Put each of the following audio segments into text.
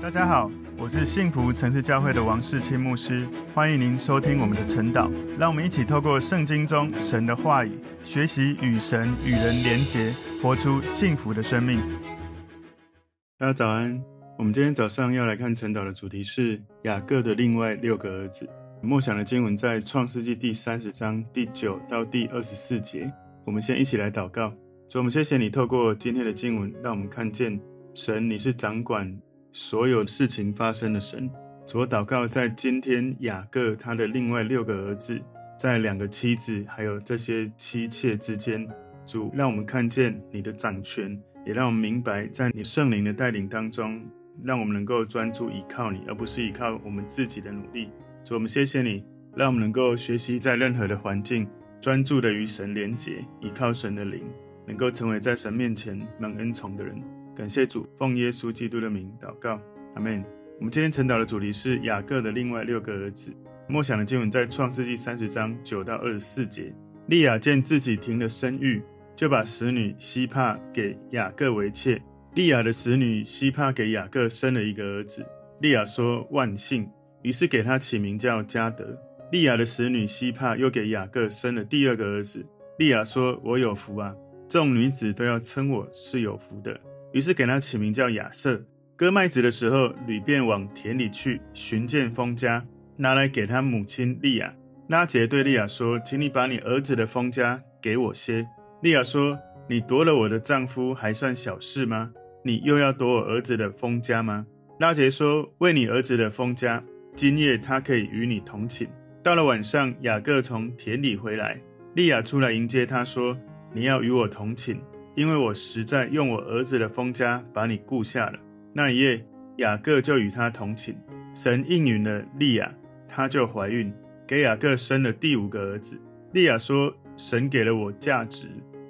大家好，我是幸福城市教会的王世清牧师，欢迎您收听我们的晨祷。让我们一起透过圣经中神的话语，学习与神与人连结，活出幸福的生命。大家早安，我们今天早上要来看晨祷的主题是雅各的另外六个儿子。默想的经文在创世纪第三十章第九到第二十四节。我们先一起来祷告，主，我们谢谢你透过今天的经文，让我们看见神，你是掌管所有事情发生的神。主，祷告，在今天雅各他的另外六个儿子，在两个妻子还有这些妻妾之间，主，让我们看见你的掌权，也让我们明白，在你圣灵的带领当中，让我们能够专注依靠你，而不是依靠我们自己的努力。主，我们谢谢你，让我们能够学习在任何的环境，专注的与神连结，依靠神的灵，能够成为在神面前蒙恩宠的人。感谢主，奉耶稣基督的名祷告，阿门。我们今天晨祷的主题是雅各的另外六个儿子。默想的经文在创世纪三十章九到二十四节。利亚见自己停了生育，就把使女希帕给雅各为妾。利亚的使女希帕给雅各生了一个儿子。利亚说：“万幸。”于是给他起名叫迦得。利亚的使女希帕又给雅各生了第二个儿子。利亚说：“我有福啊，众女子都要称我是有福的。”于是给他起名叫亚瑟。割麦子的时候，吕便往田里去寻见封家，拿来给他母亲利亚。拉杰对利亚说：“请你把你儿子的封家给我些。”利亚说：“你夺了我的丈夫还算小事吗？你又要夺我儿子的封家吗？”拉杰说：“为你儿子的封家，今夜他可以与你同寝。”到了晚上，雅各从田里回来，利亚出来迎接他说：“你要与我同寝。”因为我实在用我儿子的封家把你顾下了。那一夜，雅各就与他同寝。神应允了利亚，她就怀孕，给雅各生了第五个儿子。利亚说：“神给了我价值，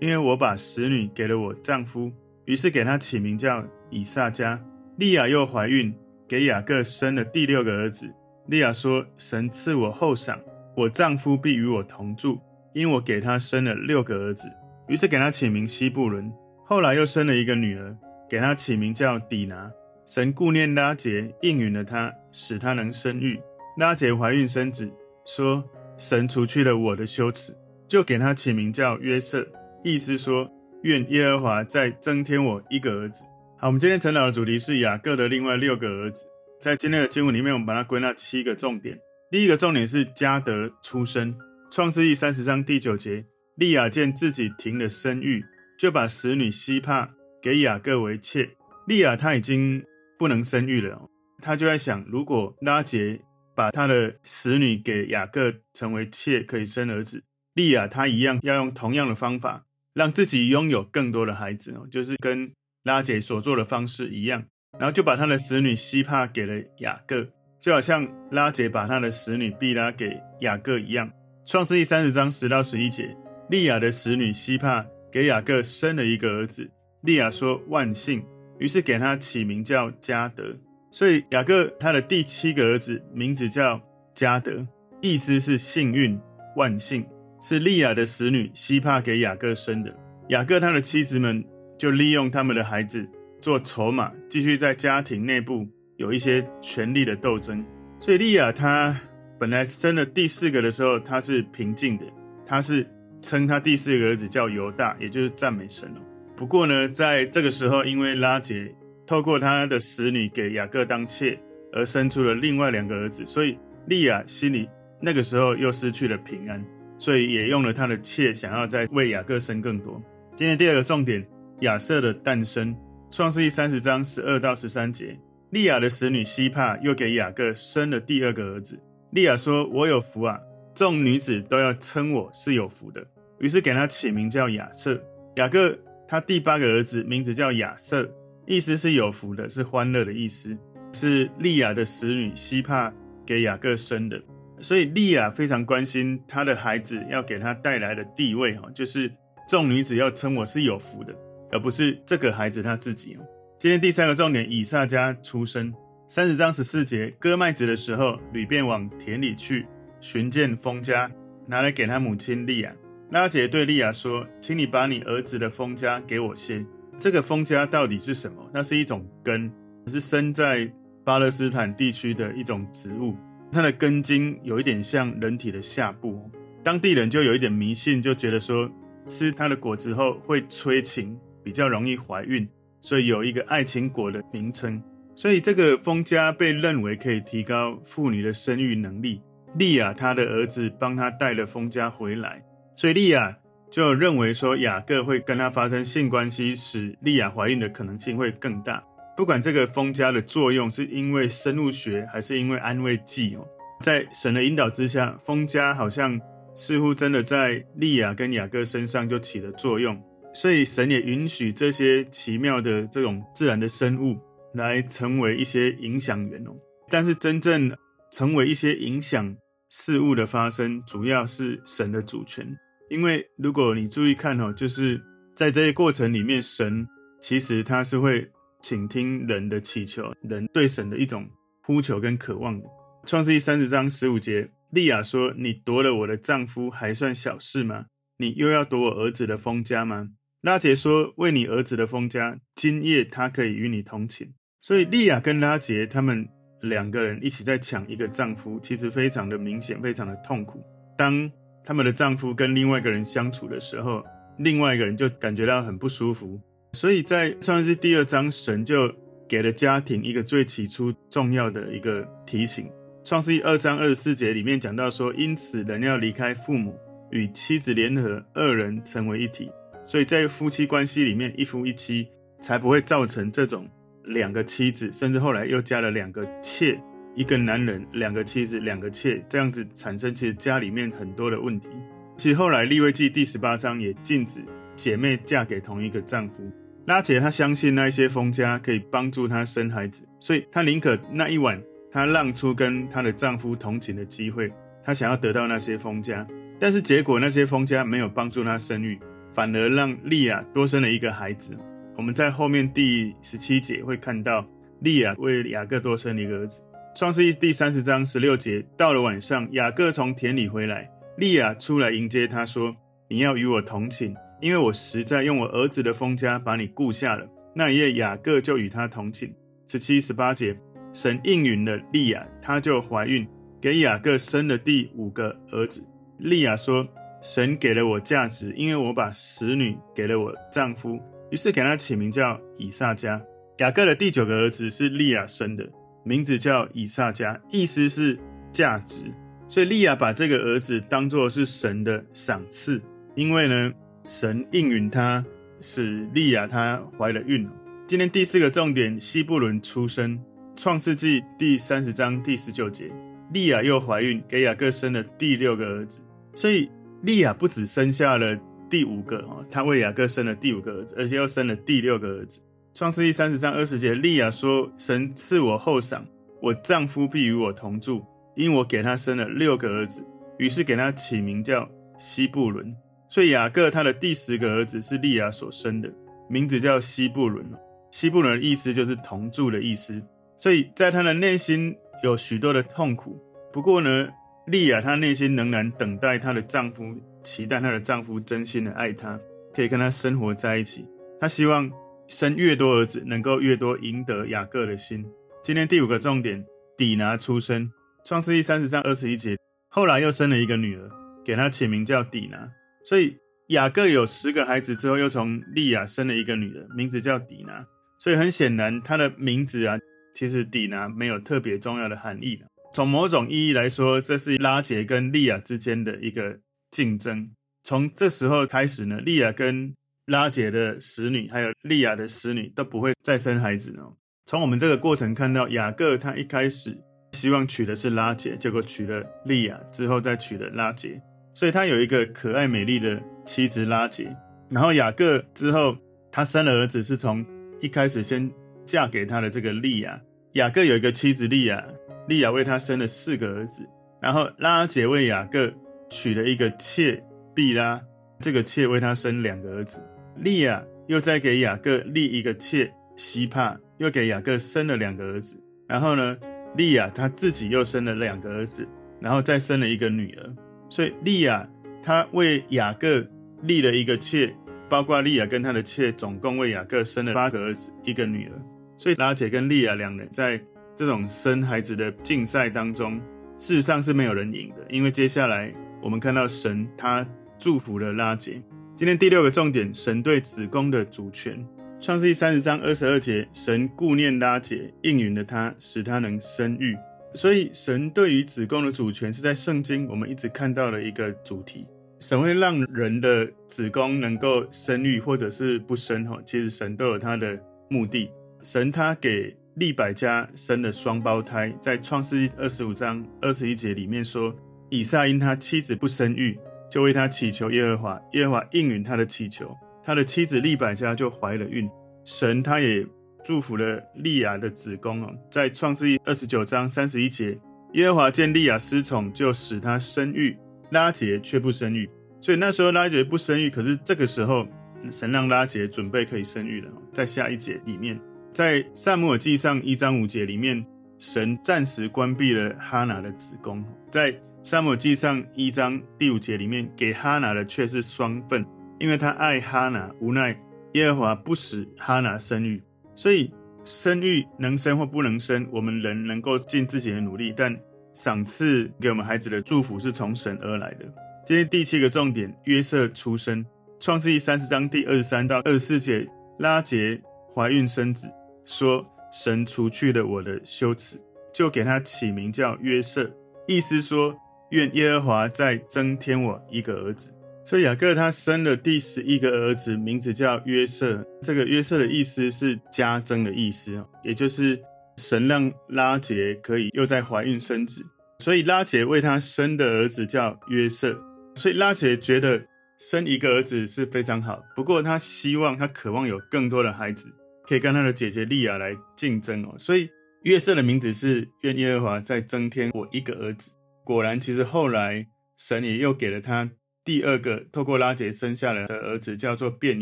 因为我把使女给了我丈夫。”于是给他起名叫以萨迦。利亚又怀孕，给雅各生了第六个儿子。利亚说：“神赐我后赏，我丈夫必与我同住，因我给他生了六个儿子。”于是给他起名西布伦，后来又生了一个女儿，给他起名叫底拿。神顾念拉结，应允了他，使他能生育。拉结怀孕生子，说：“神除去了我的羞耻，就给他起名叫约瑟。”意思说：“愿耶和华再增添我一个儿子。”好，我们今天晨祷的主题是雅各的另外六个儿子。在今天的经文里面，我们把它归纳七个重点。第一个重点是加得出生，创世记三十章第九节。利亚见自己停了生育，就把使女希帕给雅各为妾。利亚她已经不能生育了，她就在想，如果拉杰把她的使女给雅各成为妾，可以生儿子，利亚她一样要用同样的方法，让自己拥有更多的孩子，就是跟拉杰所做的方式一样，然后就把他的使女希帕给了雅各，就好像拉杰把他的使女毕拉给雅各一样。创世记三十章十到十一节。利亚的使女希帕给雅各生了一个儿子，利亚说万幸，于是给他起名叫加德。所以雅各他的第七个儿子名字叫加德，意思是幸运、万幸，是利亚的使女希帕给雅各生的。雅各他的妻子们就利用他们的孩子做筹码，继续在家庭内部有一些权力的斗争。所以利亚他本来生了第四个的时候，他是平静的，他是。称他第四个儿子叫犹大，也就是赞美神了。不过呢，在这个时候，因为拉结透过他的使女给雅各当妾，而生出了另外两个儿子，所以利亚心里那个时候又失去了平安，所以也用了他的妾，想要再为雅各生更多。今天第二个重点，亚瑟的诞生，创世记三十章十二到十三节，利亚的使女西帕又给雅各生了第二个儿子。利亚说：“我有福啊。”众女子都要称我是有福的，于是给他起名叫亚瑟。雅各他第八个儿子名字叫亚瑟，意思是有福的，是欢乐的意思，是利亚的使女西帕给雅各生的。所以利亚非常关心他的孩子要给他带来的地位，哈，就是众女子要称我是有福的，而不是这个孩子他自己。今天第三个重点，以萨迦出生，三十章十四节，割麦子的时候，吕便往田里去。寻见丰家，拿来给他母亲利亚。拉结对利亚说：“请你把你儿子的丰家给我先。”这个丰家到底是什么？那是一种根，是生在巴勒斯坦地区的一种植物，它的根茎有一点像人体的下部，当地人就有一点迷信，就觉得说吃它的果子后会催情，比较容易怀孕，所以有一个爱情果的名称。所以这个蜂家被认为可以提高妇女的生育能力。利亚她的儿子帮她带了蜂家回来，所以利亚就认为说雅各会跟她发生性关系，使利亚怀孕的可能性会更大。不管这个蜂家的作用是因为生物学还是因为安慰剂哦，在神的引导之下，蜂家好像似乎真的在利亚跟雅各身上就起了作用，所以神也允许这些奇妙的这种自然的生物来成为一些影响源哦。但是真正成为一些影响事物的发生，主要是神的主权，因为如果你注意看哦，就是在这些过程里面，神其实他是会。倾听人的祈求，人对神的一种呼求跟渴望。创世纪三十章十五节，利亚说：“你夺了我的丈夫，还算小事吗？你又要夺我儿子的封家吗？”拉结说：“为你儿子的封家，今夜他可以与你同寝。”所以利亚跟拉结他们两个人一起在抢一个丈夫，其实非常的明显，非常的痛苦。当他们的丈夫跟另外一个人相处的时候，另外一个人就感觉到很不舒服。所以在创世记第二章，神就给了家庭一个最起初重要的一个提醒。创世记二章二十四节里面讲到说，因此人要离开父母，与妻子联合，二人成为一体。所以在夫妻关系里面，一夫一妻才不会造成这种两个妻子，甚至后来又加了两个妾，一个男人，两个妻子，两个妾，这样子产生其实家里面很多的问题。其实后来利未记第十八章也禁止姐妹嫁给同一个丈夫。拉姐她相信那些蜂葭可以帮助她生孩子，所以她宁可那一晚她让出跟她的丈夫同寝的机会，她想要得到那些蜂葭。但是结果那些蜂葭没有帮助她生育，反而让利亚多生了一个孩子。我们在后面第十七节会看到利亚为雅各多生一个儿子。创世记第三十章十六节，到了晚上，雅各从田里回来，利亚出来迎接他说：“你要与我同寝。”因为我实在用我儿子的封家把你雇下了。那一夜，雅各就与他同寝。十七、十八节，神应允了利亚，她就怀孕，给雅各生了第五个儿子。利亚说：“神给了我价值，因为我把使女给了我丈夫，于是给他起名叫以萨迦。雅各的第九个儿子是利亚生的，名字叫以萨迦，意思是价值。所以利亚把这个儿子当作是神的赏赐，因为呢。”神应允他，使利亚她怀了孕。今天第四个重点，西布伦出生。创世纪第三十章第十九节，利亚又怀孕，给雅各生了第六个儿子。所以利亚不只生下了第五个，哈，她为雅各生了第五个儿子，而且又生了第六个儿子。创世记三十章二十节，利亚说：“神赐我后赏，我丈夫必与我同住，因我给他生了六个儿子。”于是给他起名叫西布伦。所以雅各他的第十个儿子是利亚所生的，名字叫西布伦。西布伦的意思就是同住的意思。所以在他的内心有许多的痛苦。不过呢，利亚她内心仍然等待她的丈夫，期待她的丈夫真心的爱她，可以跟她生活在一起。她希望生越多儿子，能够越多赢得雅各的心。今天第五个重点，底拿出生。创世记三十章二十一节，后来又生了一个女儿，给她起名叫底拿。所以雅各有十个孩子之后，又从利亚生了一个女儿，名字叫底拿。所以很显然，她的名字啊，其实底拿没有特别重要的含义。从某种意义来说，这是拉结跟利亚之间的一个竞争。从这时候开始呢，利亚跟拉结的使女，还有利亚的使女都不会再生孩子了。从我们这个过程看到，雅各他一开始希望娶的是拉结，结果娶了利亚，之后再娶了拉结。所以他有一个可爱美丽的妻子拉结，然后雅各之后他生了儿子，是从一开始先嫁给他的这个利亚。雅各有一个妻子利亚，利亚为他生了四个儿子，然后拉结为雅各娶了一个妾毕拉，这个妾为他生两个儿子。利亚又再给雅各立一个妾西帕，又给雅各生了两个儿子。然后呢，利亚她自己又生了两个儿子，然后再生了一个女儿。所以利亚她为雅各立了一个妾，包括利亚跟她的妾，总共为雅各生了八个儿子，一个女儿。所以拉结跟利亚两人在这种生孩子的竞赛当中，事实上是没有人赢的，因为接下来我们看到神他祝福了拉结。今天第六个重点，神对子宫的主权。创世记三十章二十二节，神顾念拉结，应允了他，使他能生育。所以，神对于子宫的主权是在圣经我们一直看到的一个主题。神会让人的子宫能够生育，或者是不生。哈，其实神都有他的目的。神他给利百加生了双胞胎，在创世记二十五章二十一节里面说，以撒因他妻子不生育，就为他祈求耶和华，耶和华应允他的祈求。他的妻子利百加就怀了孕，神他也祝福了利亚的子宫哦，在创世记二十九章三十一节，耶和华见利亚失宠，就使她生育，拉结却不生育。所以那时候拉结不生育，可是这个时候神让拉结准备可以生育了。在下一节里面，在撒母耳记上一章五节里面，神暂时关闭了哈拿的子宫。在撒母记上一章第五节里面，给哈拿的却是双份。因为他爱哈拿，无奈耶和华不使哈拿生育，所以生育能生或不能生，我们人能够尽自己的努力，但赏赐给我们孩子的祝福是从神而来的。今天第七个重点，约瑟出生。创世记三十章第二十三到二十四节，拉结怀孕生子，说神除去了我的羞耻，就给他起名叫约瑟，意思说愿耶和华再增添我一个儿子。所以雅各他生了第十一个儿子，名字叫约瑟。这个约瑟的意思是加增的意思，也就是神让拉结可以又在怀孕生子。所以拉结为他生的儿子叫约瑟。所以拉结觉得生一个儿子是非常好，不过他希望他渴望有更多的孩子，可以跟他的姐姐利亚来竞争哦。所以约瑟的名字是愿耶和华再增添我一个儿子。果然，其实后来神也又给了他。第二个透过拉杰生下来的儿子叫做便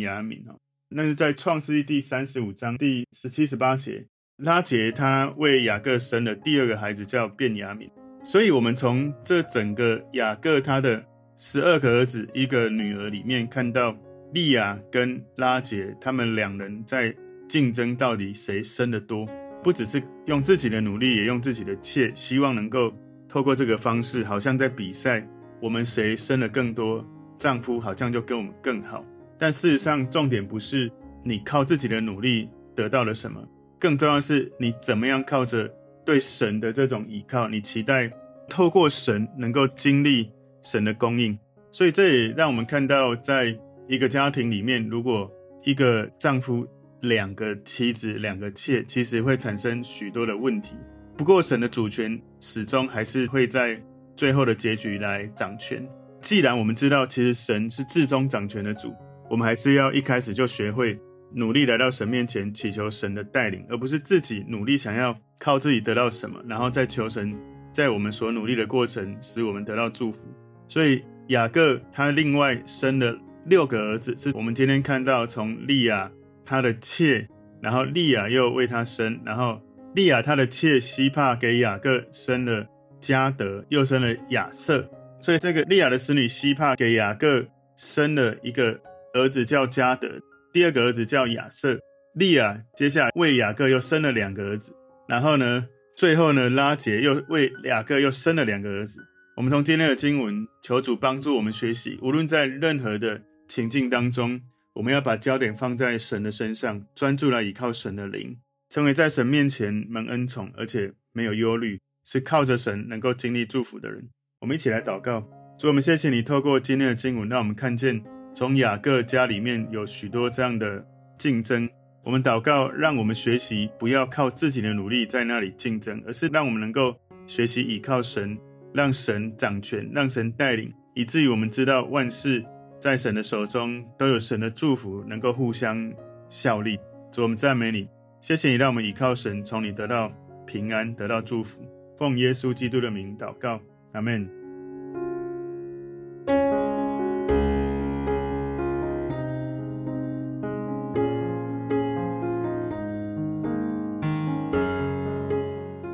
雅敏哦，那是在创世记第三十五章第十七、十八节，拉杰他为雅各生了第二个孩子叫便雅敏，所以我们从这整个雅各他的十二个儿子一个女儿里面看到利亚跟拉杰他们两人在竞争，到底谁生的多，不只是用自己的努力，也用自己的妾，希望能够透过这个方式，好像在比赛。我们谁生了更多，丈夫好像就跟我们更好。但事实上，重点不是你靠自己的努力得到了什么，更重要的是你怎么样靠着对神的这种依靠，你期待透过神能够经历神的供应。所以这也让我们看到，在一个家庭里面，如果一个丈夫两个妻子两个妾，其实会产生许多的问题。不过神的主权始终还是会在。最后的结局来掌权。既然我们知道，其实神是至终掌权的主，我们还是要一开始就学会努力来到神面前，祈求神的带领，而不是自己努力想要靠自己得到什么，然后再求神在我们所努力的过程使我们得到祝福。所以雅各他另外生了六个儿子，是我们今天看到从利亚他的妾，然后利亚又为他生，然后利亚他的妾西帕给雅各生了。加德又生了亚瑟，所以这个利亚的使女西帕给雅各生了一个儿子叫加德，第二个儿子叫亚瑟。利亚接下来为雅各又生了两个儿子，然后呢，最后呢，拉结又为雅各又生了两个儿子。我们从今天的经文求主帮助我们学习，无论在任何的情境当中，我们要把焦点放在神的身上，专注来依靠神的灵，成为在神面前蒙恩宠，而且没有忧虑。是靠着神能够经历祝福的人，我们一起来祷告。主，我们谢谢你透过今天的经文，让我们看见从雅各家里面有许多这样的竞争。我们祷告，让我们学习不要靠自己的努力在那里竞争，而是让我们能够学习倚靠神，让神掌权，让神带领，以至于我们知道万事在神的手中都有神的祝福，能够互相效力。主，我们赞美你，谢谢你让我们倚靠神，从你得到平安，得到祝福。奉耶稣基督的名祷告，阿门。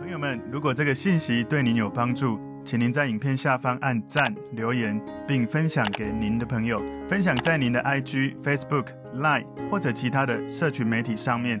朋友们，如果这个信息对您有帮助，请您在影片下方按赞、留言，并分享给您的朋友，分享在您的 IG、Facebook、Line 或者其他的社群媒体上面，